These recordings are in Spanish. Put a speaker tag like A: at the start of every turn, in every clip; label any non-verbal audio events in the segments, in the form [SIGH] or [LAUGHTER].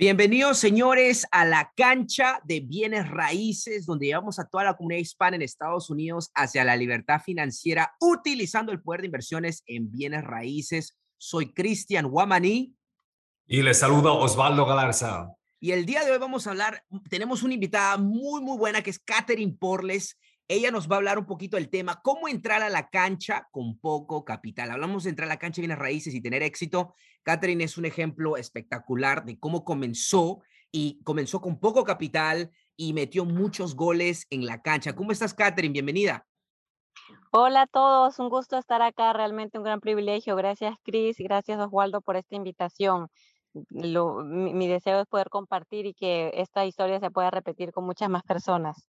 A: Bienvenidos, señores, a la cancha de bienes raíces, donde llevamos a toda la comunidad hispana en Estados Unidos hacia la libertad financiera, utilizando el poder de inversiones en bienes raíces. Soy Cristian Guamaní.
B: Y les saludo Osvaldo Galarza.
A: Y el día de hoy vamos a hablar, tenemos una invitada muy, muy buena que es Catherine Porles. Ella nos va a hablar un poquito del tema, cómo entrar a la cancha con poco capital. Hablamos de entrar a la cancha de bienes raíces y tener éxito. Catherine es un ejemplo espectacular de cómo comenzó y comenzó con poco capital y metió muchos goles en la cancha. ¿Cómo estás, Catherine? Bienvenida.
C: Hola a todos, un gusto estar acá, realmente un gran privilegio. Gracias, Cris, gracias, Oswaldo, por esta invitación. Mi, mi, deseo es poder compartir y que esta historia se pueda repetir con muchas más personas.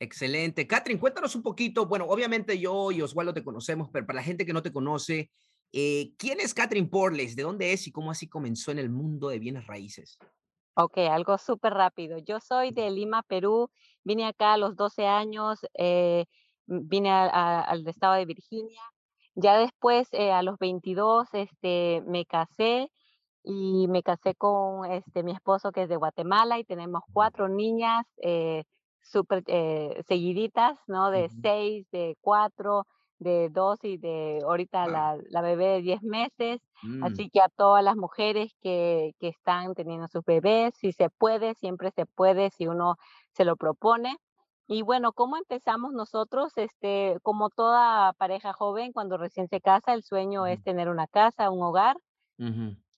A: Excelente. Catherine, cuéntanos un poquito. Bueno, obviamente yo y Oswaldo te conocemos, pero para la gente que no te conoce, eh, ¿quién es Catherine Porles? ¿De dónde es y cómo así comenzó en el mundo de bienes raíces?
C: Ok, algo súper rápido. Yo soy de Lima, Perú. Vine acá a los 12 años, eh, vine a, a, al estado de Virginia. Ya después, eh, a los 22, este, me casé y me casé con este, mi esposo que es de Guatemala y tenemos cuatro niñas eh, súper eh, seguiditas, ¿no? De uh -huh. seis, de cuatro, de dos y de ahorita wow. la, la, bebé de diez meses. Mm. Así que a todas las mujeres que, que están teniendo sus bebés, si se puede, siempre se puede, si uno se lo propone. Y bueno, ¿cómo empezamos nosotros? Este, como toda pareja joven, cuando recién se casa, el sueño es tener una casa, un hogar.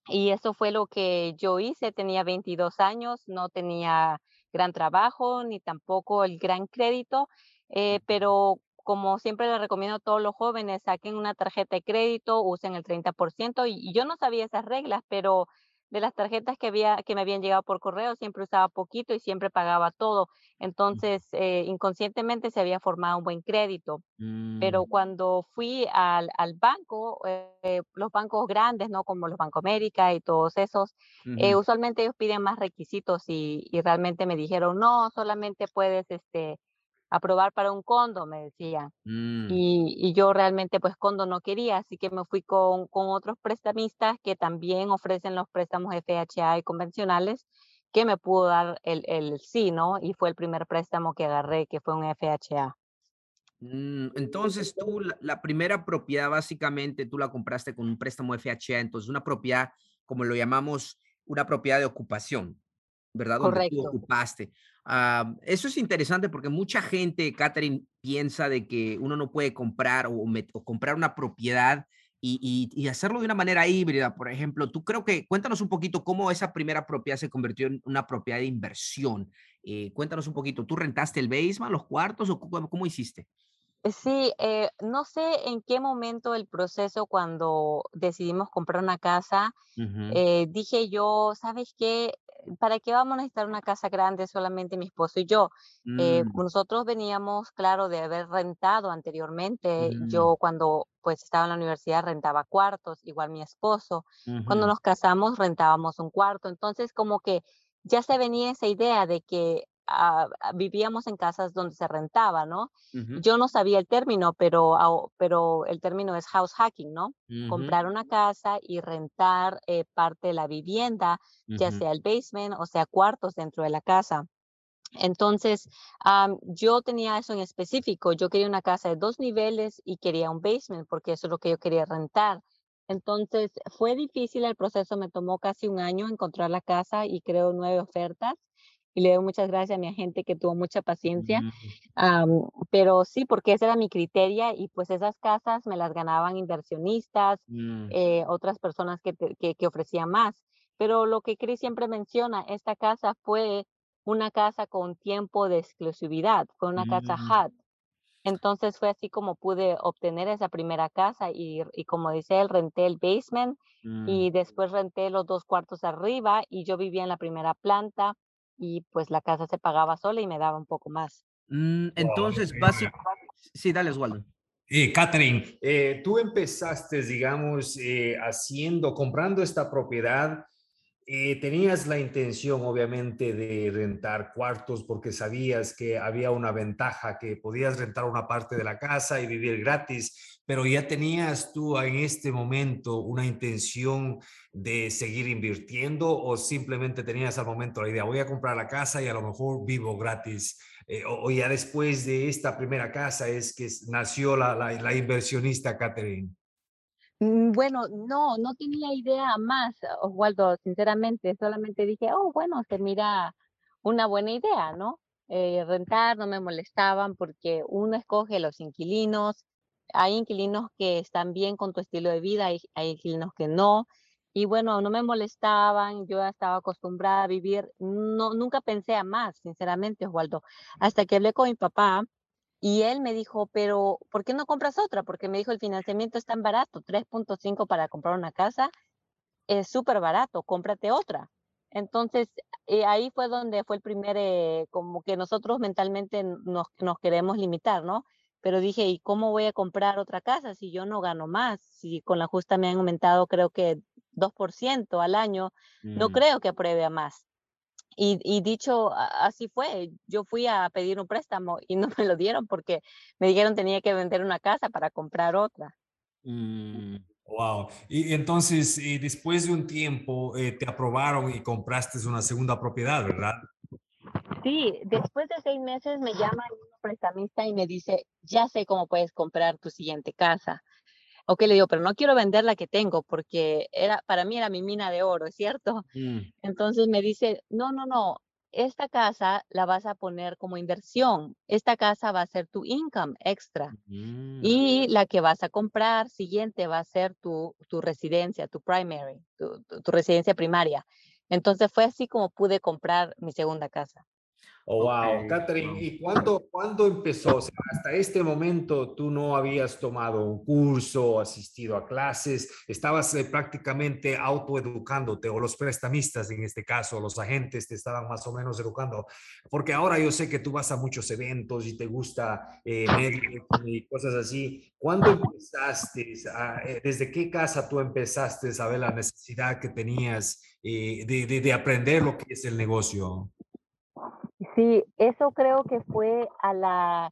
C: Y eso fue lo que yo hice. Tenía 22 años, no tenía gran trabajo ni tampoco el gran crédito, eh, pero como siempre le recomiendo a todos los jóvenes, saquen una tarjeta de crédito, usen el 30%, y, y yo no sabía esas reglas, pero de las tarjetas que, había, que me habían llegado por correo, siempre usaba poquito y siempre pagaba todo. Entonces, eh, inconscientemente se había formado un buen crédito. Mm. Pero cuando fui al, al banco, eh, los bancos grandes, ¿no? Como los Banco América y todos esos, eh, usualmente ellos piden más requisitos y, y, realmente me dijeron, no, solamente puedes, este, aprobar para un condo, me decían. Mm. Y, y, yo realmente pues condo no quería, así que me fui con, con otros prestamistas que también ofrecen los préstamos FHA y convencionales, que me pudo dar el, el sí, ¿no? Y fue el primer préstamo que agarré, que fue un FHA.
A: Mm, entonces tú, la, la, primera propiedad básicamente tú la compraste con un préstamo FHA, entonces una propiedad, como lo llamamos, una propiedad de ocupación, ¿verdad?
C: Correcto.
A: Donde tú ocupaste. Uh, eso es interesante porque mucha gente, Catherine, piensa de que uno no puede comprar o, o comprar una propiedad y, y, y, hacerlo de una manera híbrida. Por ejemplo, tú creo que, cuéntanos un poquito cómo esa primera propiedad se convirtió en una propiedad de inversión. Eh, cuéntanos un poquito, ¿tú rentaste el basement, los cuartos o cómo, cómo hiciste?
C: Sí, eh, no sé en qué momento del proceso cuando decidimos comprar una casa, uh -huh. eh, dije yo, ¿sabes qué? ¿Para qué vamos a necesitar una casa grande solamente mi esposo y yo? Mm. Eh, nosotros veníamos, claro, de haber rentado anteriormente. Mm. Yo cuando pues estaba en la universidad rentaba cuartos, igual mi esposo. Uh -huh. Cuando nos casamos rentábamos un cuarto. Entonces como que ya se venía esa idea de que uh, vivíamos en casas donde se rentaba, ¿no? Uh -huh. Yo no sabía el término, pero, pero el término es house hacking, ¿no? Uh -huh. Comprar una casa y rentar eh, parte de la vivienda, ya sea el basement o sea cuartos dentro de la casa. Entonces, um, yo tenía eso en específico. Yo quería una casa de dos niveles y quería un basement porque eso es lo que yo quería rentar. Entonces, fue difícil el proceso, me tomó casi un año encontrar la casa y creo nueve ofertas y le doy muchas gracias a mi agente que tuvo mucha paciencia. Mm. Um, pero sí, porque ese era mi criterio y pues esas casas me las ganaban inversionistas, mm. eh, otras personas que, que, que, ofrecían más. Pero lo que Chris siempre menciona, esta casa fue una casa con tiempo de exclusividad, fue una mm. casa hot. Entonces fue así como pude obtener esa primera casa y, y como dice él, renté el basement y después renté los dos cuartos arriba y yo vivía en la primera planta y pues la casa se pagaba sola y me daba un poco más.
A: Mm, entonces, básicamente, sí, dale, Oswaldo.
B: Eh, Catherine, eh, tú empezaste, digamos, eh, haciendo, comprando esta propiedad eh, tenías la intención, obviamente, de rentar cuartos porque sabías que había una ventaja, que podías rentar una parte de la casa y vivir gratis, pero ya tenías tú en este momento una intención de seguir invirtiendo o simplemente tenías al momento la idea, voy a comprar la casa y a lo mejor vivo gratis. Eh, o, ya después de esta primera casa es que nació la, la, inversionista Catherine.
C: Mm, bueno, no, no tenía idea más, Oswaldo, sinceramente, solamente dije, oh, bueno, se mira una buena idea, ¿no? Eh, rentar, no me molestaban porque uno escoge los inquilinos, hay inquilinos que están bien con tu estilo de vida, hay, hay inquilinos que no, y bueno, no me molestaban, yo estaba acostumbrada a vivir, no, nunca pensé a más, sinceramente, Oswaldo, hasta que hablé con mi papá y él me dijo, pero ¿por qué no compras otra? Porque me dijo, el financiamiento es tan barato, 3.5 para comprar una casa, es súper barato, cómprate otra. Entonces, eh, ahí fue donde fue el primer, eh, como que nosotros mentalmente nos, nos queremos limitar, ¿no? Pero dije, ¿y cómo voy a comprar otra casa si yo no gano más? Si con la justa me han aumentado creo que 2% al año, no mm. creo que apruebe a más. Y, dicho así fue, yo fui a pedir un préstamo y no me lo dieron porque me dijeron tenía que vender una casa para comprar otra.
B: Wow. Mm. Y entonces, y después de un tiempo, eh, te aprobaron y compraste una segunda propiedad, ¿verdad?
C: Sí, después de seis meses me llama un prestamista y me dice, ya sé cómo puedes comprar tu siguiente casa. Ok, le digo, pero no quiero vender la que tengo porque era, para mí era mi mina de oro, ¿es cierto? Mm. Entonces me dice, no, no, no, esta casa la vas a poner como inversión. Esta casa va a ser tu income extra. Mm. Y la que vas a comprar siguiente va a ser tu, tu residencia, tu primary, tu, tu residencia primaria. Entonces fue así como pude comprar mi segunda casa.
B: Oh, wow, Catherine, ¿y cuándo, cuándo empezó? O sea, hasta este momento tú no habías tomado un curso, asistido a clases, estabas eh, prácticamente autoeducándote, o los prestamistas en este caso, los agentes te estaban más o menos educando, porque ahora yo sé que tú vas a muchos eventos y te gusta eh, y cosas así. ¿Cuándo empezaste? Eh, ¿Desde qué casa tú empezaste a ver la necesidad que tenías eh, de, de, de aprender lo que es el negocio?
C: Sí, eso creo que fue a la,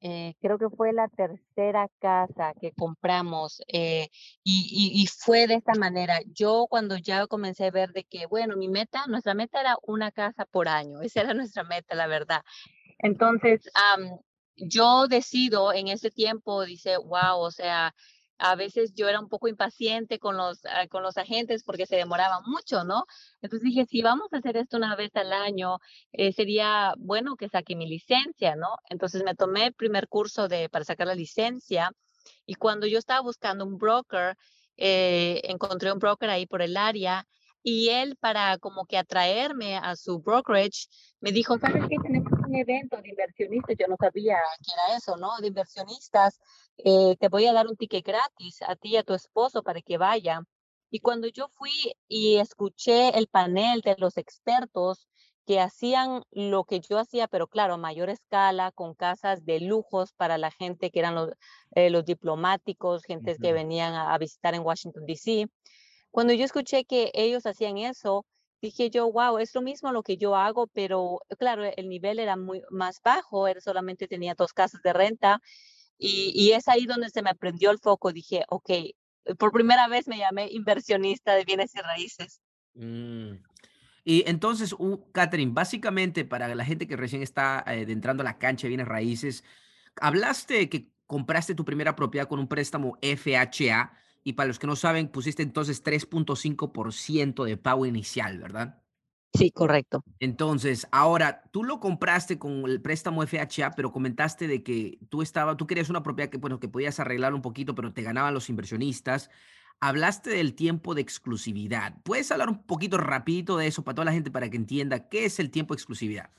C: eh, creo que fue la tercera casa que compramos eh, y, y, fue de esta manera. Yo cuando ya comencé a ver de que, bueno, mi meta, nuestra meta era una casa por año, esa era nuestra meta, la verdad. Entonces, yo decido en ese tiempo, dice, wow, o sea, a veces yo era un poco impaciente con los, ah, con los agentes porque se demoraban mucho, ¿no? Entonces dije, si vamos a hacer esto una vez al año, eh, sería bueno que saque mi licencia, ¿no? Entonces me tomé el primer curso de, para sacar la licencia y cuando yo estaba buscando un broker, eh, encontré un broker ahí por el área y él para como que atraerme a su brokerage me dijo, ¿sabes qué? Tenemos un evento de inversionistas, yo no sabía qué era eso, ¿no? De inversionistas eh, te voy a dar un ticket gratis a ti y a tu esposo para que vaya. Y cuando yo fui y escuché el panel de los expertos que hacían lo que yo hacía, pero claro, a mayor escala, con casas de lujos para la gente que eran los, eh, los diplomáticos, gente que venían a, visitar en Washington, D.C. Cuando yo escuché que ellos hacían eso, dije yo, wow, es lo mismo lo que yo hago, pero claro, el nivel era muy más bajo, era solamente tenía dos casas de renta y, es ahí donde se me prendió el foco. Dije, ok, por primera vez me llamé inversionista de bienes y raíces.
A: Mm. Y entonces, uh, Catherine, básicamente para la gente que recién está eh, entrando a la cancha de bienes raíces, hablaste que compraste tu primera propiedad con un préstamo FHA y para los que no saben, pusiste entonces 3.5% de pago inicial, ¿verdad?
C: Sí, correcto.
A: Entonces, ahora tú lo compraste con el préstamo FHA, pero comentaste de que tú estaba, tú querías una propiedad que, bueno, que podías arreglar un poquito, pero te ganaban los inversionistas. Hablaste del tiempo de exclusividad. ¿Puedes hablar un poquito rapidito de eso para toda la gente para que entienda qué es el tiempo de exclusividad?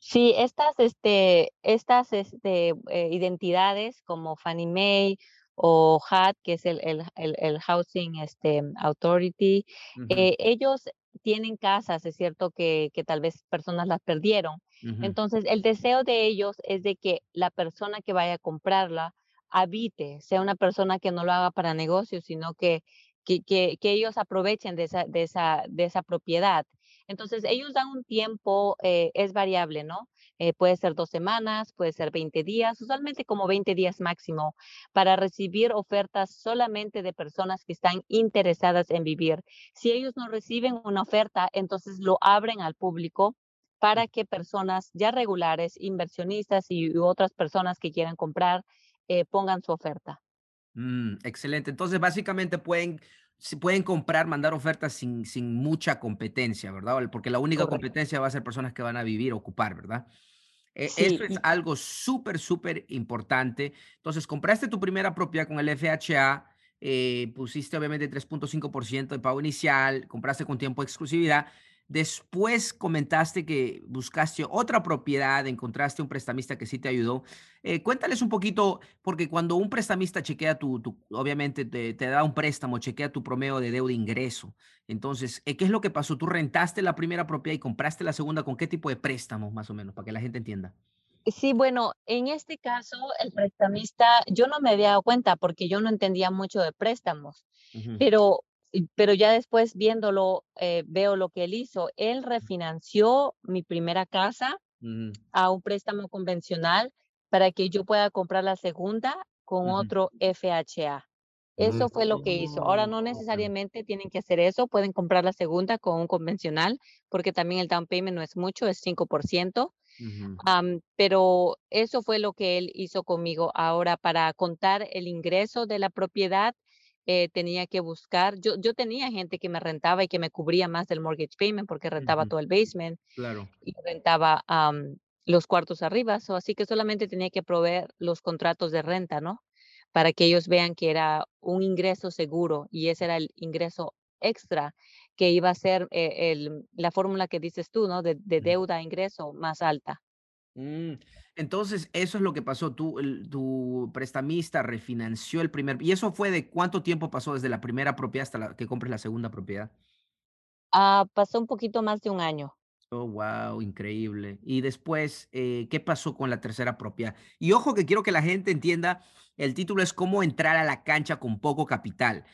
C: Sí, estas, este, estas este, eh, identidades como Fannie Mae o HAT, que es el, el, el, Housing este, Authority, eh, ellos tienen casas, es cierto que, que tal vez personas las perdieron. Entonces, el deseo de ellos es de que la persona que vaya a comprarla habite, sea una persona que no lo haga para negocios, sino que, que, que, ellos aprovechen de esa, de, esa, de esa propiedad. Entonces, ellos dan un tiempo, eh, es variable, ¿no? Eh, puede ser dos semanas, puede ser 20 días, usualmente como 20 días máximo, para recibir ofertas solamente de personas que están interesadas en vivir. Si ellos no reciben una oferta, entonces lo abren al público para que personas ya regulares, inversionistas y otras personas que quieran comprar, eh, pongan su oferta.
A: Mm, excelente. Entonces, básicamente pueden, pueden comprar, mandar ofertas sin, sin mucha competencia, ¿verdad? Porque la única competencia va a ser personas que van a vivir, ocupar, ¿verdad? E, eso es algo súper, súper importante. Entonces, compraste tu primera propiedad con el FHA, eh, pusiste obviamente 3.5% de pago inicial, compraste con tiempo de exclusividad Después comentaste que buscaste otra propiedad, encontraste un prestamista que sí te ayudó. Eh, cuéntales un poquito, porque cuando un prestamista chequea tu, obviamente te, da un préstamo, chequea tu promedio de deuda ingreso. Entonces, eh, ¿qué es lo que pasó? ¿Tú rentaste la primera propiedad y compraste la segunda? ¿Con qué tipo de préstamo, más o menos, para que la gente entienda?
C: Sí, bueno, en este caso, el prestamista, yo no me había dado cuenta porque yo no entendía mucho de préstamos, pero pero ya después viéndolo, eh, veo lo que él hizo. Él refinanció mi primera casa a un préstamo convencional para que yo pueda comprar la segunda con otro FHA. Eso fue lo que hizo. Ahora no necesariamente tienen que hacer eso, pueden comprar la segunda con un convencional, porque también el down payment no es mucho, es 5%. pero eso fue lo que él hizo conmigo. Ahora, para contar el ingreso de la propiedad, eh, tenía que buscar, yo, yo tenía gente que me rentaba y que me cubría más del mortgage payment porque rentaba todo el basement
A: claro.
C: y rentaba los cuartos arriba, así que solamente tenía que proveer los contratos de renta, ¿no? Para que ellos vean que era un ingreso seguro y ese era el ingreso extra que iba a ser eh, el, la fórmula que dices tú, ¿no? De, de deuda a ingreso más alta.
A: Mm, entonces, eso es lo que pasó. Tú, tu prestamista refinanció el primer. ¿Y eso fue de cuánto tiempo pasó desde la primera propiedad hasta la, que compres la segunda propiedad?
C: Ah, pasó un poquito más de un año.
A: Oh, wow, increíble. Y después, eh, ¿qué pasó con la tercera propiedad? Y ojo que quiero que la gente entienda, el título es cómo entrar a la cancha con poco capital.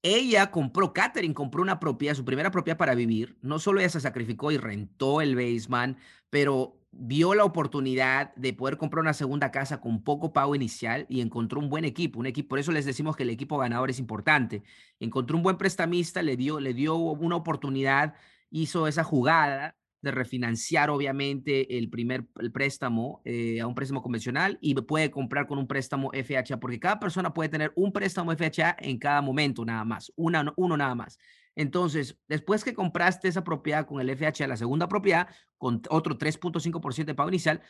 A: Ella compró, Catherine compró una propiedad, su primera propiedad para vivir. No solo ella se sacrificó y rentó el basement, pero vio la oportunidad de poder comprar una segunda casa con poco pago inicial y encontró un buen equipo, un equipo, por eso les decimos que el equipo ganador es importante. Encontró un buen prestamista, le dio, le dio una oportunidad, hizo esa jugada de refinanciar obviamente el primer el préstamo eh, a un préstamo convencional y puede comprar con un préstamo FHA, porque cada persona puede tener un préstamo FHA en cada momento nada más, una, uno nada más. Entonces, después que compraste esa propiedad con el FHA, la segunda propiedad, con otro 3.5% de pago inicial,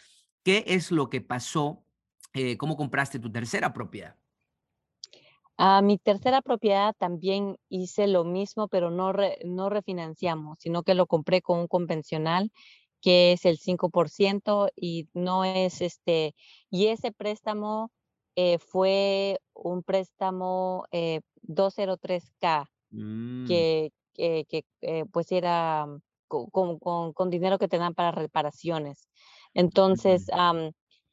A: ¿qué es lo que pasó? Eh, ¿Cómo compraste tu tercera propiedad?
C: A mi tercera propiedad también hice lo mismo, pero no, no refinanciamos, sino que lo compré con un convencional que es el 5% y no es este, y ese préstamo eh, fue un préstamo 203K, eh, mm. que, que, eh, pues era con, con, con, dinero que te dan para reparaciones. Entonces,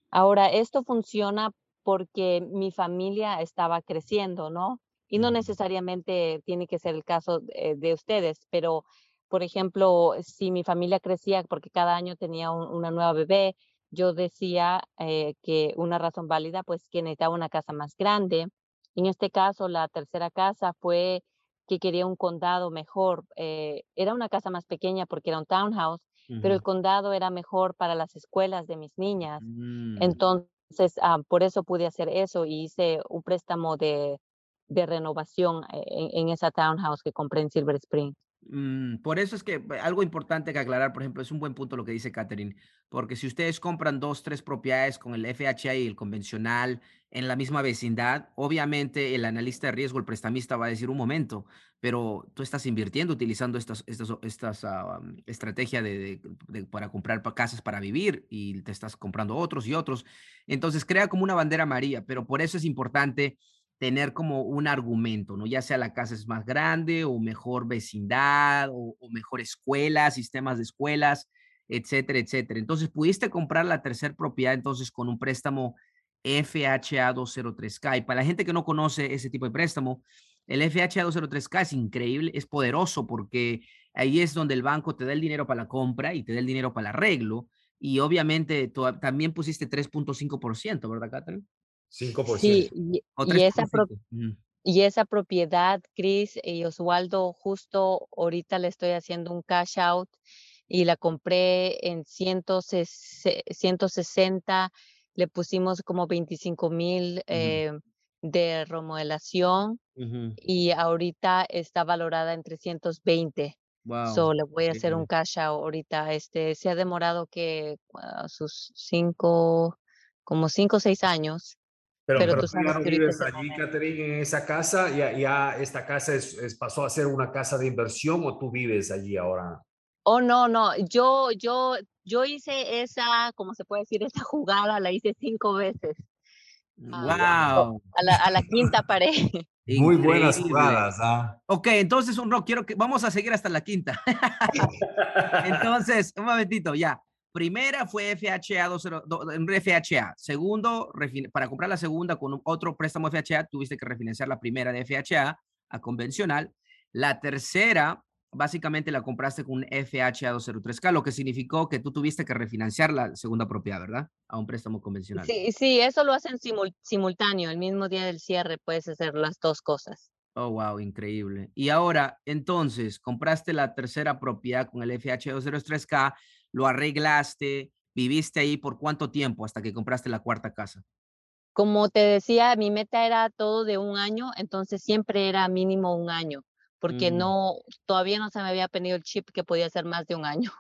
C: ahora esto funciona porque mi familia estaba creciendo, ¿no? Y no necesariamente tiene que ser el caso de, ustedes, pero, por ejemplo, si mi familia crecía porque cada año tenía una nueva bebé, yo decía eh, que una razón válida, pues que necesitaba una casa más grande. En este caso, la tercera casa fue que quería un condado mejor. Eh, era una casa más pequeña porque era un townhouse, pero el condado era mejor para las escuelas de mis niñas. Mm. Entonces, entonces, ah, por eso pude hacer eso y hice un préstamo de, de renovación eh, en, esa townhouse que compré en Silver Spring.
A: Mm, por eso es que eh, algo importante que aclarar, por ejemplo, es un buen punto lo que dice Catherine, porque si ustedes compran dos, tres propiedades con el FHA y el convencional en la misma vecindad, obviamente el analista de riesgo, el prestamista va a decir un momento, pero tú estás invirtiendo utilizando estas, estas, estas uh, de, para comprar casas para vivir y te estás comprando otros y otros. Entonces crea como una bandera amarilla, pero por eso es importante tener como un argumento, ¿no? Ya sea la casa es más grande o mejor vecindad o, mejor escuela, sistemas de escuelas, etcétera, etcétera. Entonces pudiste comprar la tercera propiedad entonces con un préstamo FHA 203K. Y para la gente que no conoce ese tipo de préstamo, El FHA 203K es increíble, es poderoso porque ahí es donde el banco te da el dinero para la compra y te da el dinero para el arreglo. Y obviamente también pusiste 3.5%, ¿verdad, Catherine?
B: 5%.
C: Sí, y, esa, y esa propiedad, Chris y Oswaldo, justo ahorita le estoy haciendo un cash out y la compré en 160, le pusimos como 25 mil eh, de remodelación y ahorita está valorada en 320. Wow. So le voy a hacer un cash out ahorita. Este se ha demorado que sus cinco, como cinco o seis años.
B: Pero, tú, ya no vives allí, Catherine, en esa casa, ya, ya esta casa es, pasó a ser una casa de inversión o tú vives allí ahora.
C: Oh, no, no, yo, yo, yo hice esa, ¿cómo se puede decir? Esa jugada la hice cinco veces.
A: Wow.
C: A la, a la quinta pared.
B: Muy buenas jugadas, ¿ah?
A: Ok, entonces, un no, quiero que vamos a seguir hasta la quinta. [LAUGHS] entonces, un momentito, ya. Primera fue FHA, 20, FHA. Segundo, para comprar la segunda con otro préstamo FHA, tuviste que refinanciar la primera de FHA a convencional. La tercera, básicamente la compraste con un FHA 203K, lo que significó que tú tuviste que refinanciar la segunda propiedad, ¿verdad? A un préstamo convencional.
C: Sí, sí, eso lo hacen simultáneo. El mismo día del cierre puedes hacer las dos cosas.
A: Oh, wow, increíble. Y ahora, entonces, compraste la tercera propiedad con el FHA 203K lo arreglaste, viviste ahí por cuánto tiempo hasta que compraste la cuarta casa.
C: Como te decía, mi meta era todo de un año, entonces siempre era mínimo un año, porque mm. no, todavía no se me había pedido el chip que podía ser más de un año,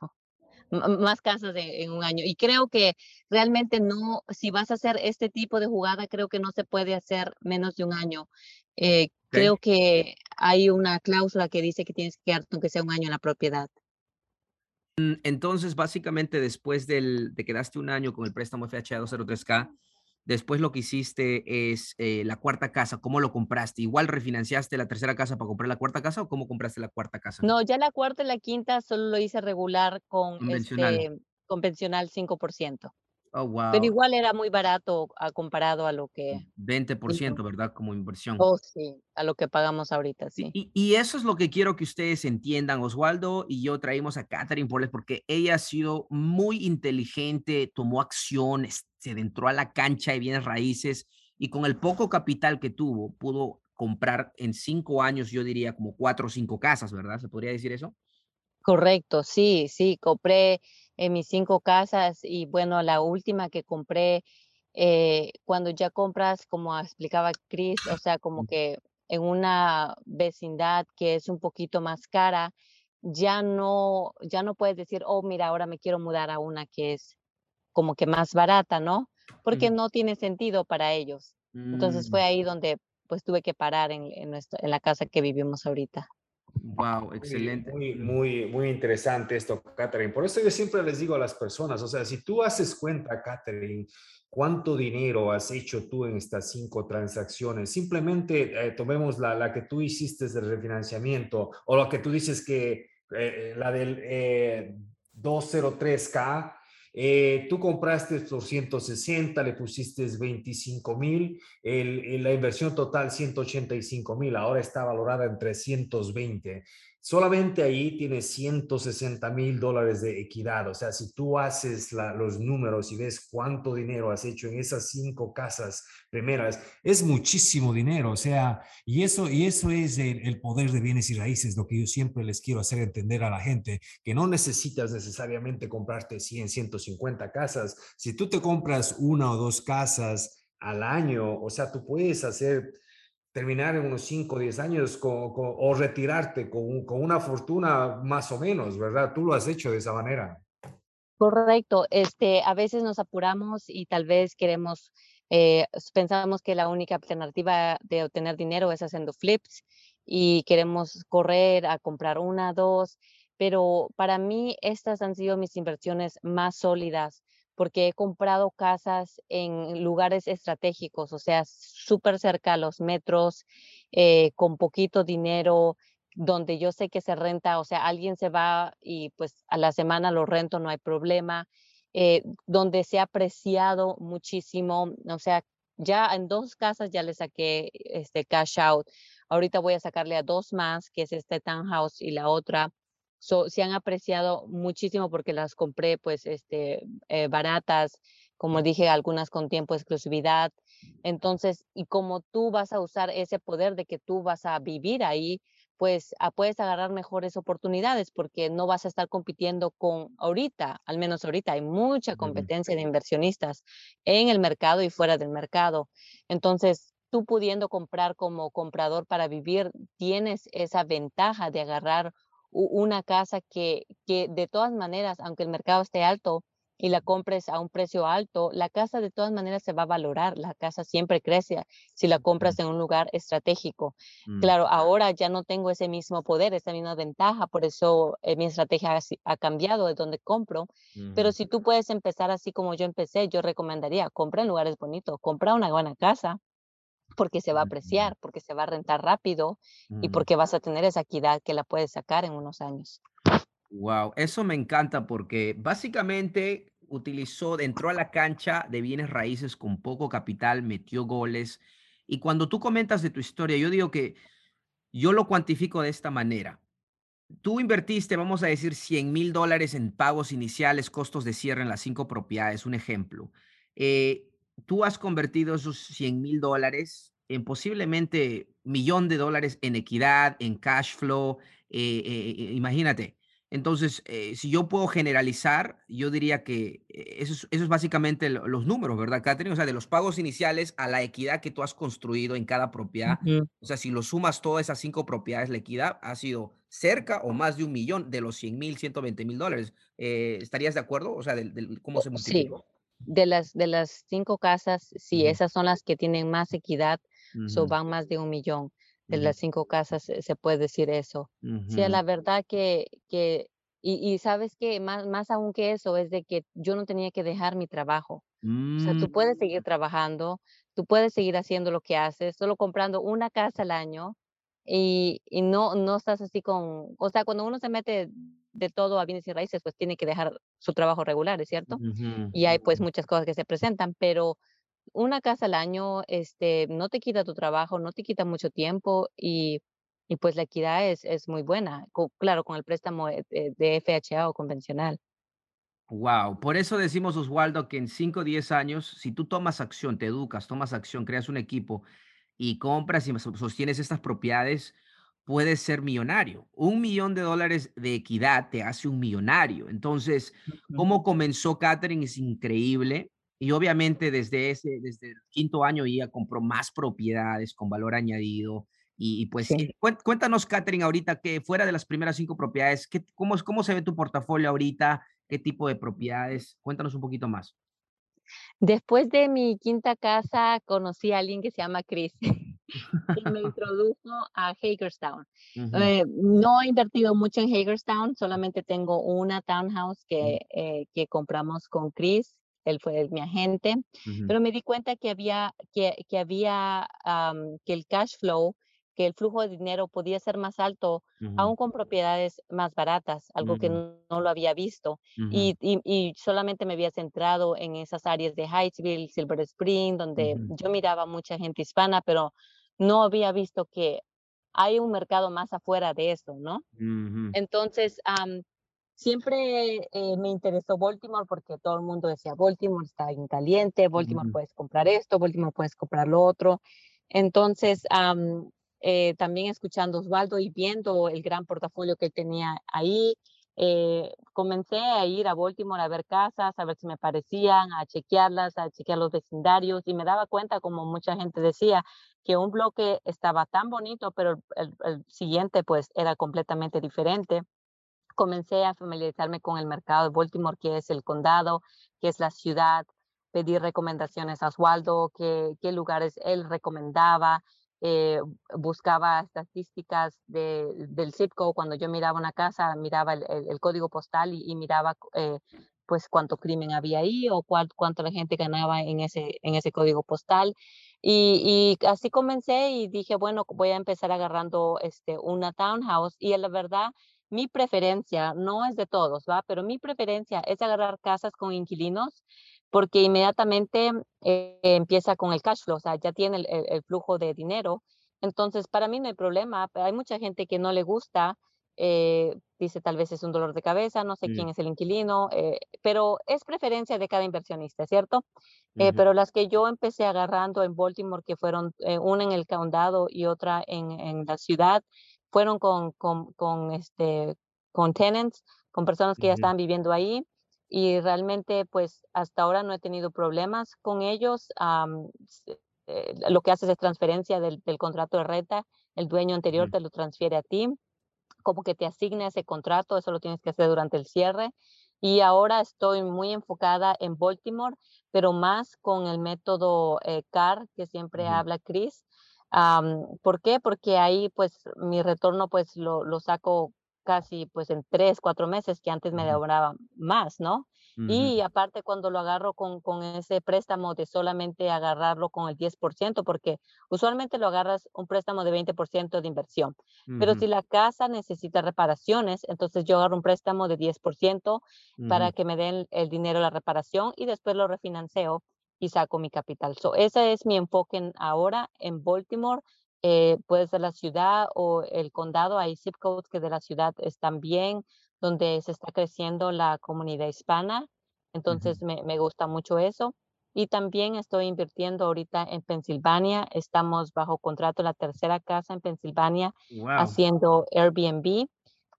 C: [LAUGHS] más casas en un año. Y creo que realmente no, si vas a hacer este tipo de jugada, creo que no se puede hacer menos de un año. Eh, creo que hay una cláusula que dice que tienes que quedarte aunque sea un año en la propiedad.
A: Mm, entonces, básicamente, después del, de quedaste un año con el préstamo FHA 203K, después lo que hiciste es eh, la cuarta casa. ¿Cómo lo compraste? ¿Igual refinanciaste la tercera casa para comprar la cuarta casa o cómo compraste la cuarta casa?
C: No, ya la cuarta y la quinta solo lo hice regular con convencional, este, convencional 5%.
A: Oh, wow.
C: Pero igual era muy barato a, comparado a lo que...
A: 20%, ¿verdad? Como inversión.
C: Oh, sí, a lo que pagamos ahorita, sí.
A: Y, y, eso es lo que quiero que ustedes entiendan. Oswaldo y yo traímos a Catherine Porles porque ella ha sido muy inteligente, tomó acción, se adentró a la cancha de bienes raíces y con el poco capital que tuvo, pudo comprar en cinco años, yo diría como cuatro o cinco casas, ¿verdad? ¿Se podría decir eso?
C: Correcto, sí, sí, compré en mis cinco casas y bueno, la última que compré, eh, cuando ya compras, como explicaba Chris, o sea, como que en una vecindad que es un poquito más cara, ya no, ya no puedes decir, oh, mira, ahora me quiero mudar a una que es como que más barata, ¿no? Porque no tiene sentido para ellos. Entonces fue mm. ahí donde pues tuve que parar en, en, en la casa que vivimos ahorita.
A: Wow, excelente.
B: Muy, muy, muy interesante esto, Catherine. Por eso yo siempre les digo a las personas, o sea, si tú haces cuenta, Catherine, cuánto dinero has hecho tú en estas cinco transacciones, simplemente eh, tomemos la, la, que tú hiciste de refinanciamiento o lo que tú dices que eh, eh, la del 203K, eh, tú compraste por 160, le pusiste 25 mil, la inversión total 185 mil, ahora está valorada en 320 solamente ahí tienes 160 mil dólares de equidad. O sea, si tú haces los números y ves cuánto dinero has hecho en esas cinco casas primeras, es muchísimo dinero. O sea, y eso, y eso es el, poder de bienes y raíces, lo que yo siempre les quiero hacer entender a la gente, que no necesitas necesariamente comprarte 100, 150 casas. Si tú te compras una o dos casas al año, o sea, tú puedes hacer terminar en unos 5 o 10 años o retirarte con, con, una fortuna más o menos, ¿verdad? Tú lo has hecho de esa manera.
C: Correcto. Este, a veces nos apuramos y tal vez queremos, eh, pensamos que la única alternativa de obtener dinero es haciendo flips y queremos correr a comprar una, dos, pero para mí estas han sido mis inversiones más sólidas porque he comprado casas en lugares estratégicos, o sea, súper cerca a los metros, eh, con poquito dinero, donde yo sé que se renta, o sea, alguien se va y pues a la semana lo rento, no hay problema, eh, donde se ha apreciado muchísimo, o sea, ya en dos casas ya le saqué este cash out. ahorita voy a sacarle a dos más, que es este townhouse y la otra. So, se han apreciado muchísimo porque las compré pues este, eh, baratas, como dije, algunas con tiempo de exclusividad. Entonces, y como tú vas a usar ese poder de que tú vas a vivir ahí, pues ah, puedes agarrar mejores oportunidades porque no vas a estar compitiendo con ahorita, al menos ahorita hay mucha competencia de inversionistas en el mercado y fuera del mercado. Entonces, tú pudiendo comprar como comprador para vivir, tienes esa ventaja de agarrar una casa que, que de todas maneras, aunque el mercado esté alto, y la compres a un precio alto, la casa de todas maneras se va a valorar, la casa siempre crece si la compras en un lugar estratégico. Mm. Claro, ahora ya no tengo ese mismo poder, esa misma ventaja, por eso eh, mi estrategia ha, cambiado de donde compro, pero si tú puedes empezar así como yo empecé, yo recomendaría, compra en lugares bonitos, compra una buena casa, porque se va a apreciar, porque se va a rentar rápido y porque vas a tener esa equidad que la puedes sacar en unos años.
A: Wow, eso me encanta porque básicamente utilizó, entró a la cancha de bienes raíces con poco capital, metió goles. Y cuando tú comentas de tu historia, yo digo que yo lo cuantifico de esta manera. Tú invertiste, vamos a decir, 100 mil dólares en pagos iniciales, costos de cierre en las cinco propiedades, un ejemplo. Eh, tú has convertido esos 100 mil dólares en posiblemente millón de dólares en equidad, en cash flow. Eh, eh, imagínate, entonces, eh, si yo puedo generalizar, yo diría que eh, eso es, básicamente los números, ¿verdad, Catherine? O sea, de los pagos iniciales a la equidad que tú has construido en cada propiedad. O sea, si lo sumas todas esas cinco propiedades, la equidad ha sido cerca o más de un millón de los 100 mil, 120 mil dólares. Eh, ¿Estarías de acuerdo? O sea, de, cómo se multiplicó.
C: Sí, de las, de las cinco casas, sí, esas son las que tienen más equidad, uh van más de un millón de las cinco casas se puede decir eso. Sí, la verdad que, que y, sabes que más, más aún que eso es de que yo no tenía que dejar mi trabajo. O sea, tú puedes seguir mm. trabajando, tú puedes seguir haciendo lo que haces, solo comprando una casa al año y, y no, no estás así con, o sea, cuando uno se mete de todo a bienes y raíces, pues tiene que dejar su trabajo regular, ¿es cierto? Y hay pues muchas cosas que se presentan, pero una casa al año, este, no te quita tu trabajo, no te quita mucho tiempo y, y pues la equidad es, es muy buena, claro, con el préstamo de, de, FHA o convencional.
A: Wow, por eso decimos, Oswaldo, que en 5 o 10 años, si tú tomas acción, te educas, tomas acción, creas un equipo y compras y sostienes estas propiedades, puedes ser millonario. Un millón de dólares de equidad te hace un millonario. Entonces, cómo comenzó Catherine es increíble. Y obviamente desde ese, desde el quinto año ya compró más propiedades con valor añadido. Y, pues cuéntanos, Catherine, ahorita que fuera de las primeras cinco propiedades, ¿qué, cómo, ¿cómo se ve tu portafolio ahorita? ¿Qué tipo de propiedades? Cuéntanos un poquito más.
C: Después de mi quinta casa, conocí a alguien que se llama Chris y me [LAUGHS] introdujo a Hagerstown. Eh, no he invertido mucho en Hagerstown, solamente tengo una townhouse que, eh, que compramos con Chris él fue mi agente, pero me di cuenta que había, que, que había, que el cash flow, que el flujo de dinero podía ser más alto, aún con propiedades más baratas, algo que no, lo había visto. y, y, solamente me había centrado en esas áreas de Hightsville, Silver Spring, donde yo miraba mucha gente hispana, pero no había visto que hay un mercado más afuera de eso, ¿no? Entonces, siempre eh, me interesó Baltimore porque todo el mundo decía, Baltimore está bien caliente, Baltimore puedes comprar esto, Baltimore puedes comprar lo otro. Entonces, eh, también escuchando Osvaldo y viendo el gran portafolio que tenía ahí, eh, comencé a ir a Baltimore a ver casas, a ver si me parecían, a chequearlas, a chequear los vecindarios y me daba cuenta, como mucha gente decía, que un bloque estaba tan bonito, pero el siguiente pues era completamente diferente. Comencé a familiarizarme con el mercado de Baltimore, que es el condado, que es la ciudad, pedir recomendaciones a Oswaldo, qué, qué lugares él recomendaba, eh, buscaba estadísticas de, del zip code. Cuando yo miraba una casa, miraba el, código postal y, miraba eh, pues cuánto crimen había ahí o cuál, cuánto la gente ganaba en ese, en ese código postal. Y, y, así comencé y dije, bueno, voy a empezar agarrando este, una townhouse. Y la verdad, mi preferencia, no es de todos, ¿va? Pero mi preferencia es agarrar casas con inquilinos porque inmediatamente eh, empieza con el cash flow, o sea, ya tiene el, flujo de dinero Entonces, para mí no hay problema. Hay mucha gente que no le gusta, eh, dice tal vez es un dolor de cabeza, no sé quién
A: Mm.
C: es el inquilino, eh, pero es preferencia de cada inversionista, ¿cierto? Eh,
A: Ujú.
C: pero las que yo empecé agarrando en Baltimore, que fueron eh, una en el condado y otra en, en la ciudad, fueron con, con, con, este, con tenants, con personas que ya
A: Ujú.
C: estaban viviendo ahí. Y realmente, pues hasta ahora no he tenido problemas con ellos. eh, lo que haces es transferencia del, del contrato de renta, el dueño anterior te lo transfiere a ti como que te asigna ese contrato, eso lo tienes que hacer durante el cierre. Y ahora estoy muy enfocada en Baltimore, pero más con el método eh, CAR que siempre habla Chris. ¿por qué? Porque ahí pues mi retorno pues lo, lo saco casi pues en tres, cuatro meses que antes me demoraba más, ¿no? Y aparte cuando lo agarro con, con ese préstamo de solamente agarrarlo con el 10%, porque usualmente lo agarras un préstamo de 20% de inversión. Pero si la casa necesita reparaciones, entonces yo agarro un préstamo de 10% para
A: Ujú.
C: que me den el dinero de la reparación y después lo refinanceo y saco mi capital. So, ese es mi enfoque en- ahora en Baltimore. Eh, puede ser la ciudad o el condado. Hay zip codes que de la ciudad están bien, donde se está creciendo la comunidad hispana. Entonces me, me gusta mucho eso. Y también estoy invirtiendo ahorita en Pensilvania. Estamos bajo contrato la tercera casa en Pensilvania
A: Wow.
C: haciendo Airbnb.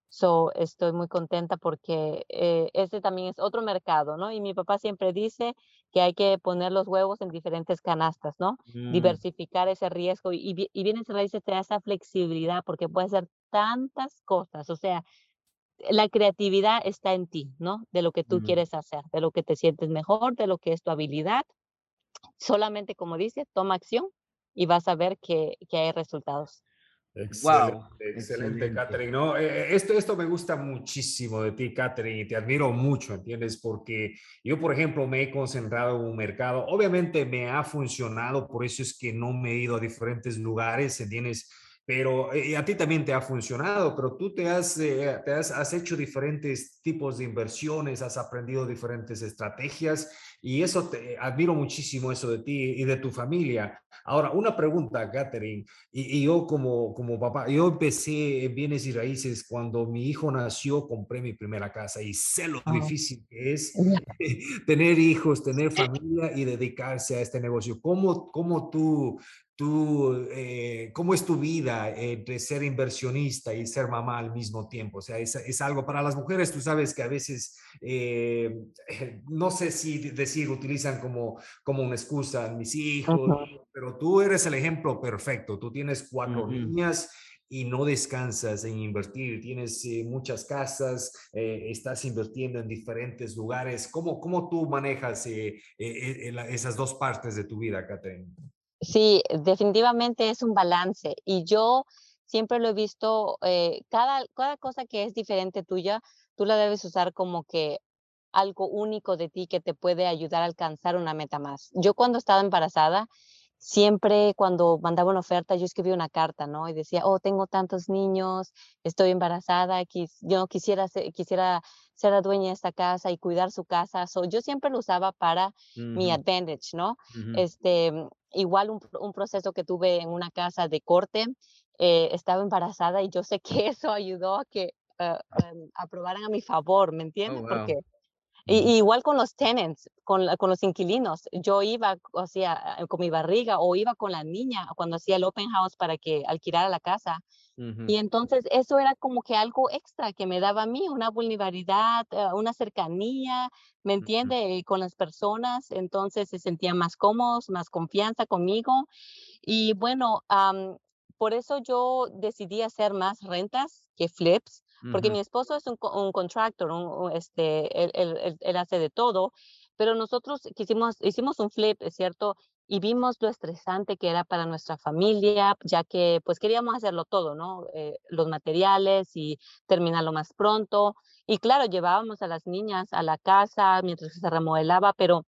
C: So, estoy muy contenta porque eh, ese también es otro mercado, ¿no? Y mi papá siempre dice que hay que poner los huevos en diferentes canastas, ¿no?
A: Mm.
C: Diversificar ese riesgo y, y, bi- y bienes raíces te da esa flexibilidad porque puede hacer tantas cosas. O sea, la creatividad está en ti, ¿no? De lo que tú
A: Mm.
C: quieres hacer, de lo que te sientes mejor, de lo que es tu habilidad. Solamente, como dice, toma acción y vas a ver que, que hay resultados.
B: Excelente,
A: Wow.
B: excelente. Catherine. No, eh, eh, esto, esto me gusta muchísimo de ti, Catherine, y te admiro mucho, ¿entiendes? Porque yo, por ejemplo, me he concentrado en un mercado, obviamente me ha funcionado, por eso es que no me he ido a diferentes lugares, ¿entiendes? Pero eh, a ti también te ha funcionado, pero tú te has, eh, te has, has hecho diferentes tipos de inversiones, has aprendido diferentes estrategias y eso te admiro muchísimo eso de ti y de tu familia. Ahora, una pregunta, Catherine. Y, y yo como, como papá, yo empecé en bienes y raíces cuando mi hijo nació, compré mi primera casa y sé lo
C: Oh,
B: difícil que es [LAUGHS] tener hijos, tener familia y dedicarse a este negocio. ¿Cómo, cómo tú, tú eh, cómo es tu vida entre ser inversionista y ser mamá al mismo tiempo? O sea, es, es algo para las mujeres, tú sabes que a veces, eh, no sé si decir, utilizan como, como una excusa mis hijos,
C: Ujú.
B: pero tú eres el ejemplo perfecto. Tú tienes cuatro
A: Ujú.
B: niñas y no descansas en invertir. Tienes eh, muchas casas, eh, estás invirtiendo en diferentes lugares. ¿Cómo, cómo tú manejas eh, eh, eh, la- esas dos partes de tu vida, Catherine?
C: Sí, definitivamente es un balance y yo siempre lo he visto, eh, cada, cada cosa que es diferente tuya, tú la debes usar como que algo único de ti que te puede ayudar a alcanzar una meta más. Yo cuando estaba embarazada, siempre cuando mandaba una oferta, yo escribía una carta, ¿no? Y decía, oh, tengo tantos niños, estoy embarazada, quis- yo quisiera ser, quisiera ser la dueña de esta casa y cuidar su casa. So, yo siempre lo usaba para mi advantage, ¿no?
A: Ujú.
C: Este, igual un, un proceso que tuve en una casa de corte, eh, estaba embarazada y yo sé que [LAUGHS] eso ayudó a que eh, em, aprobaran a mi favor, ¿me
A: Oh,
C: entiendes?
A: wow.
C: Porque y, igual con los tenants, con, con los inquilinos. Yo iba, o sea, con mi barriga o iba con la niña cuando hacía el open house para que alquilara la casa. Y entonces eso era como que algo extra que me daba a mí, una vulnerabilidad, eh, una cercanía, ¿me entiende? Con las personas, entonces se sentían más cómodos, más confianza conmigo. Y bueno, por eso yo decidí hacer más rentas que flips, porque
A: Ujú.
C: mi esposo es un, un contractor, un, un, este, él, él- él- hace de todo, pero nosotros quisimos, hicimos un flip, es cierto, y vimos lo estresante que era para nuestra familia, ya que pues queríamos hacerlo todo, ¿no? Eh, los materiales y terminarlo más pronto. Y claro, llevábamos a las niñas a la casa mientras se remodelaba, pero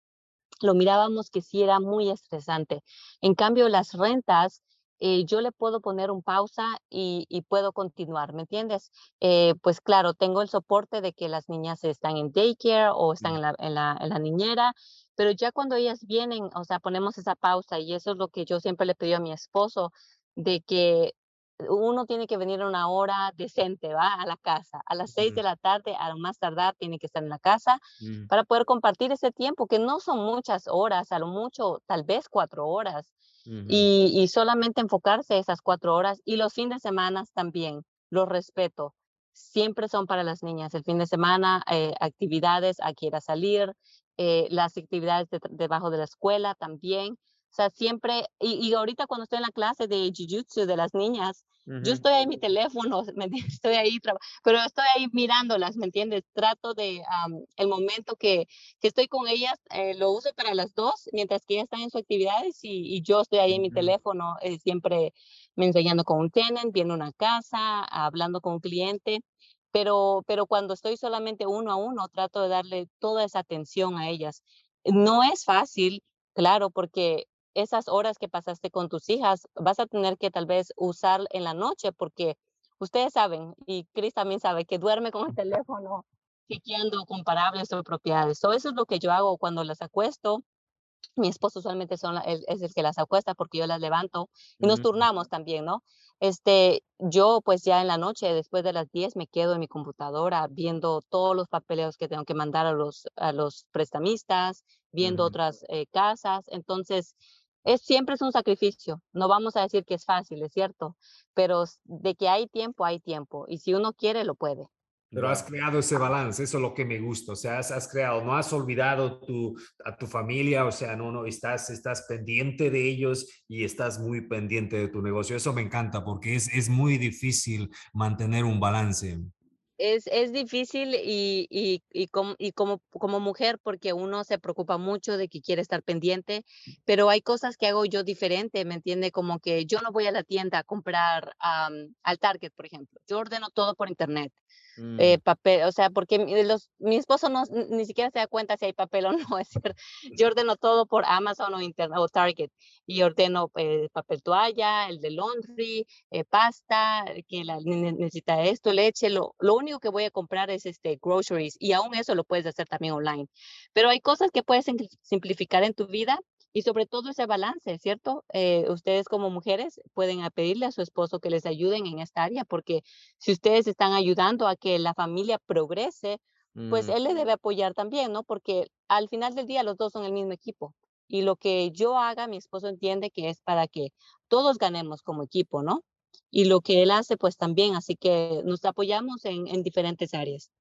C: lo mirábamos que sí era muy estresante. En cambio, las rentas, eh, yo le puedo poner un pausa y, y puedo continuar, ¿me entiendes? Eh, pues claro, tengo el soporte de que las niñas están en daycare o están en la, en la, en la niñera, pero ya cuando ellas vienen, o sea, ponemos esa pausa y eso es lo que yo siempre le pedí a mi esposo. de que uno tiene que venir a una hora decente, ¿va? A la casa. A las seis de la tarde, a lo más tardar, tiene que estar en la casa
A: Mm,
C: para poder compartir ese tiempo, que no son muchas horas, a lo mucho, tal vez cuatro horas, y, y solamente enfocarse esas cuatro horas. Y los fines de semana también, los respeto. Siempre son para las niñas. El fin de semana, eh, actividades a que ir a salir, eh, las actividades de- debajo de la escuela también. O sea, siempre, y, y ahorita cuando estoy en la clase de Jiu-Jitsu de las niñas, yo
A: ujú.
C: estoy ahí en mi teléfono, [LAUGHS] ¿me? Estoy ahí, pero estoy ahí mirándolas, ¿me entiendes? Trato de, am, el momento que, que estoy con ellas, eh, lo uso para las dos, mientras que ellas están en sus actividades y, y yo estoy ahí en mi teléfono, eh, siempre me enseñando con un tenant, viendo una casa, hablando con un cliente, pero, pero cuando estoy solamente uno a uno, trato de darle toda esa atención a ellas. No es fácil, claro, porque esas horas que pasaste con tus hijas vas a tener que tal vez usar en la noche porque ustedes saben, y Chris también sabe, que duerme con el teléfono chequeando comparables o propiedades. So, eso es lo que yo hago cuando las acuesto. Mi esposo usualmente son la- él es el que las acuesta porque yo las levanto y nos turnamos también, ¿no? Este, yo pues ya en la noche, después de las 10, me quedo en mi computadora viendo todos los papeleos que tengo que mandar a los, a los prestamistas, viendo otras eh, casas. Entonces, es, siempre es un sacrificio. No vamos a decir que es fácil, es cierto, pero de que hay tiempo, hay tiempo. Y si uno quiere, lo puede.
B: Pero has creado ese balance, eso es lo que me gusta, o sea, has, has creado, no has olvidado tu, a tu familia, o sea, no, no, estás, estás pendiente de ellos y estás muy pendiente de tu negocio. Eso me encanta porque es, es muy difícil mantener un balance.
C: Es, es difícil y, y, y, como, y como, como mujer, porque uno se preocupa mucho de que quiere estar pendiente, pero hay cosas que hago yo diferente, ¿me entiende? Como que yo no voy a la tienda a comprar am, al Target, por ejemplo. Yo ordeno todo por internet. Eh,
A: Mm,
C: papel, o sea, porque los, mi esposo no, ni siquiera se da cuenta si hay papel o [LAUGHS] no, es decir, yo ordeno todo por Amazon o, internet, o Target y ordeno eh, papel toalla, el de laundry, eh, pasta, que la, ne- necesita esto, leche, lo, lo único que voy a comprar es este groceries y aún eso lo puedes hacer también online. Pero hay cosas que puedes simpli- simplificar en tu vida y sobre todo ese balance, ¿cierto? Eh, ustedes como mujeres pueden pedirle a su esposo que les ayuden en esta área porque si ustedes están ayudando a que la familia progrese, pues
A: mm,
C: él le debe apoyar también, ¿no? Porque al final del día los dos son el mismo equipo. Y lo que yo haga, mi esposo entiende que es para que todos ganemos como equipo, ¿no? Y lo que él hace, pues también, así que nos apoyamos en, en diferentes áreas.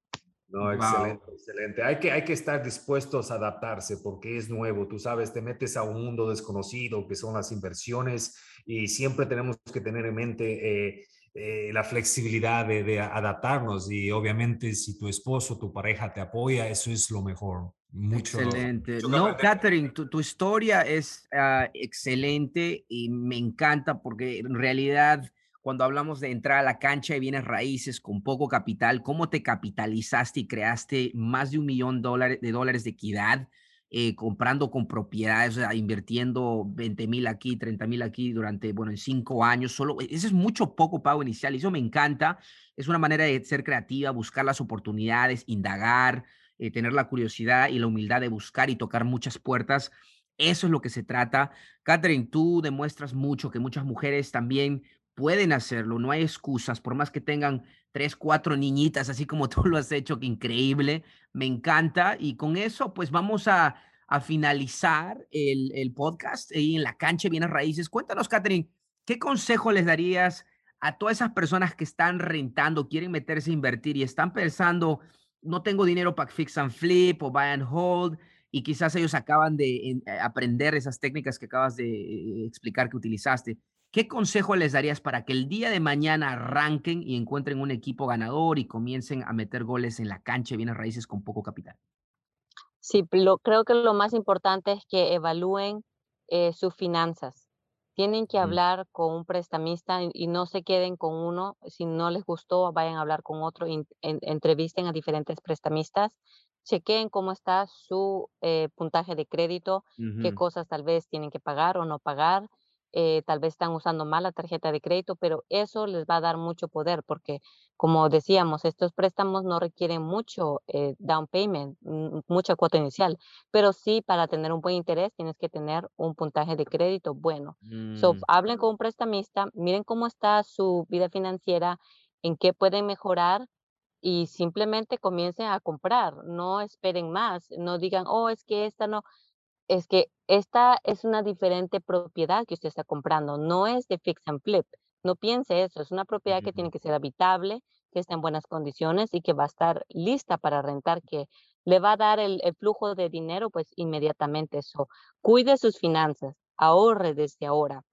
B: No,
A: Wow.
B: excelente, excelente. Hay que, hay que estar dispuestos a adaptarse porque es nuevo, tú sabes, te metes a un mundo desconocido que son las inversiones y siempre tenemos que tener en mente eh, eh, la flexibilidad de, de adaptarnos y obviamente si tu esposo, tu pareja te apoya, eso es lo mejor. Mucho.
A: Excelente.
B: mucho
A: No. Catherine, tu, tu historia es ah, excelente y me encanta porque en realidad cuando hablamos de entrar a la cancha de bienes raíces con poco capital, cómo te capitalizaste y creaste más de un millón de dólares de equidad eh, comprando con propiedades, o sea, invirtiendo 20 mil aquí, 30 mil aquí durante, bueno, en cinco años, solo, ese es mucho poco pago inicial eso me encanta. Es una manera de ser creativa, buscar las oportunidades, indagar eh, tener la curiosidad y la humildad de buscar y tocar muchas puertas. Eso es lo que se trata. Catherine, tú demuestras mucho que muchas mujeres también pueden hacerlo, no hay excusas, por más que tengan tres, cuatro niñitas, así como [LAUGHS] tú lo has hecho, que increíble, me encanta. Y con eso, pues vamos a, a finalizar el, el podcast ahí en la cancha bienes raíces. Cuéntanos, Catherine, ¿qué consejo les darías a todas esas personas que están rentando, quieren meterse a invertir y están pensando no tengo dinero para fix and flip o buy and hold y quizás ellos acaban de eh, aprender esas técnicas que acabas de eh, explicar que utilizaste. ¿Qué consejo les darías para que el día de mañana arranquen y encuentren un equipo ganador y comiencen a meter goles en la cancha de bienes raíces con poco capital?
C: Sí, lo, creo que lo más importante es que evalúen eh, sus finanzas. Tienen que
A: Mm,
C: hablar con un prestamista y, y no se queden con uno. Si no les gustó, vayan a hablar con otro, in- en- entrevisten a diferentes prestamistas, chequeen cómo está su eh, puntaje de crédito, qué cosas tal vez tienen que pagar o no pagar. Eh, tal vez están usando mal la tarjeta de crédito, pero eso les va a dar mucho poder porque, como decíamos, estos préstamos no requieren mucho eh, down payment, mucha cuota inicial, pero sí para tener un buen interés tienes que tener un puntaje de crédito bueno. So,
A: Mm,
C: hablen con un prestamista, miren cómo está su vida financiera, en qué pueden mejorar y simplemente comiencen a comprar, no esperen más, no digan, oh, es que esta no, es que esta es una diferente propiedad que usted está comprando, no es de fix and flip. No piense eso, es una propiedad que tiene que ser habitable, que está en buenas condiciones y que va a estar lista para rentar, que le va a dar el, el flujo de dinero pues inmediatamente. Eso, cuide sus finanzas, ahorre desde ahora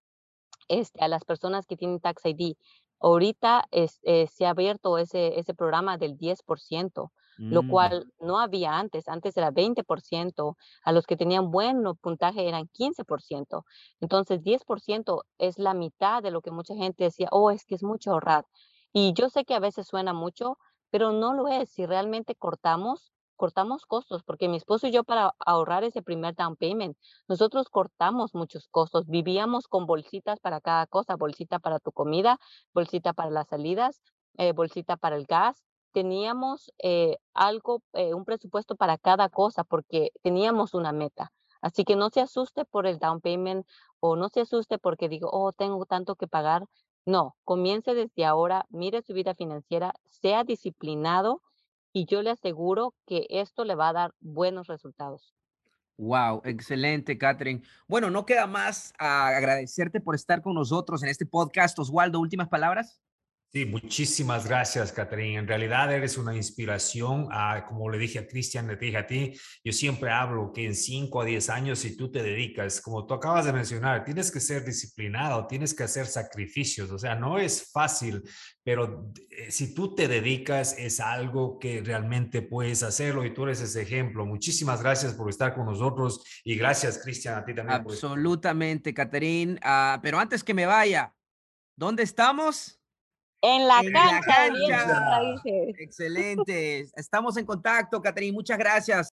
C: este, a las personas que tienen Tax ID. Ahorita es, eh, se ha abierto ese, ese programa del 10%, lo
A: Mm,
C: cual no había antes. Antes era 20%, a los que tenían buen puntaje eran 15%. Entonces, 10% es la mitad de lo que mucha gente decía, oh, es que es mucho ahorrar. Y yo sé que a veces suena mucho, pero no lo es. Si realmente cortamos, cortamos costos, porque mi esposo y yo para ahorrar ese primer down payment, nosotros cortamos muchos costos, vivíamos con bolsitas para cada cosa, bolsita para tu comida, bolsita para las salidas, eh, bolsita para el gas. Teníamos eh, algo, eh, un presupuesto para cada cosa porque teníamos una meta. Así que no se asuste por el down payment o no se asuste porque digo, oh, tengo tanto que pagar. No, comience desde ahora, mire su vida financiera, sea disciplinado y yo le aseguro que esto le va a dar buenos resultados.
A: Wow, excelente, Catherine. Bueno, no queda más a agradecerte por estar con nosotros en este podcast. Oswaldo, últimas palabras.
B: Sí, muchísimas gracias, Catherine. En realidad eres una inspiración. Como le dije a Cristian, le dije a ti, yo siempre hablo que en 5 a 10 años, si tú te dedicas, como tú acabas de mencionar, tienes que ser disciplinado, tienes que hacer sacrificios. O sea, no es fácil, pero eh, si tú te dedicas, es algo que realmente puedes hacerlo y tú eres ese ejemplo. Muchísimas gracias por estar con nosotros y gracias, Cristian, a ti también.
A: Absolutamente, Catherine. Ah, pero antes que me vaya, ¿dónde estamos?
C: En la
A: En la
C: cancha bienes
A: cancha. Excelente. Estamos en contacto, Catherine. Muchas gracias.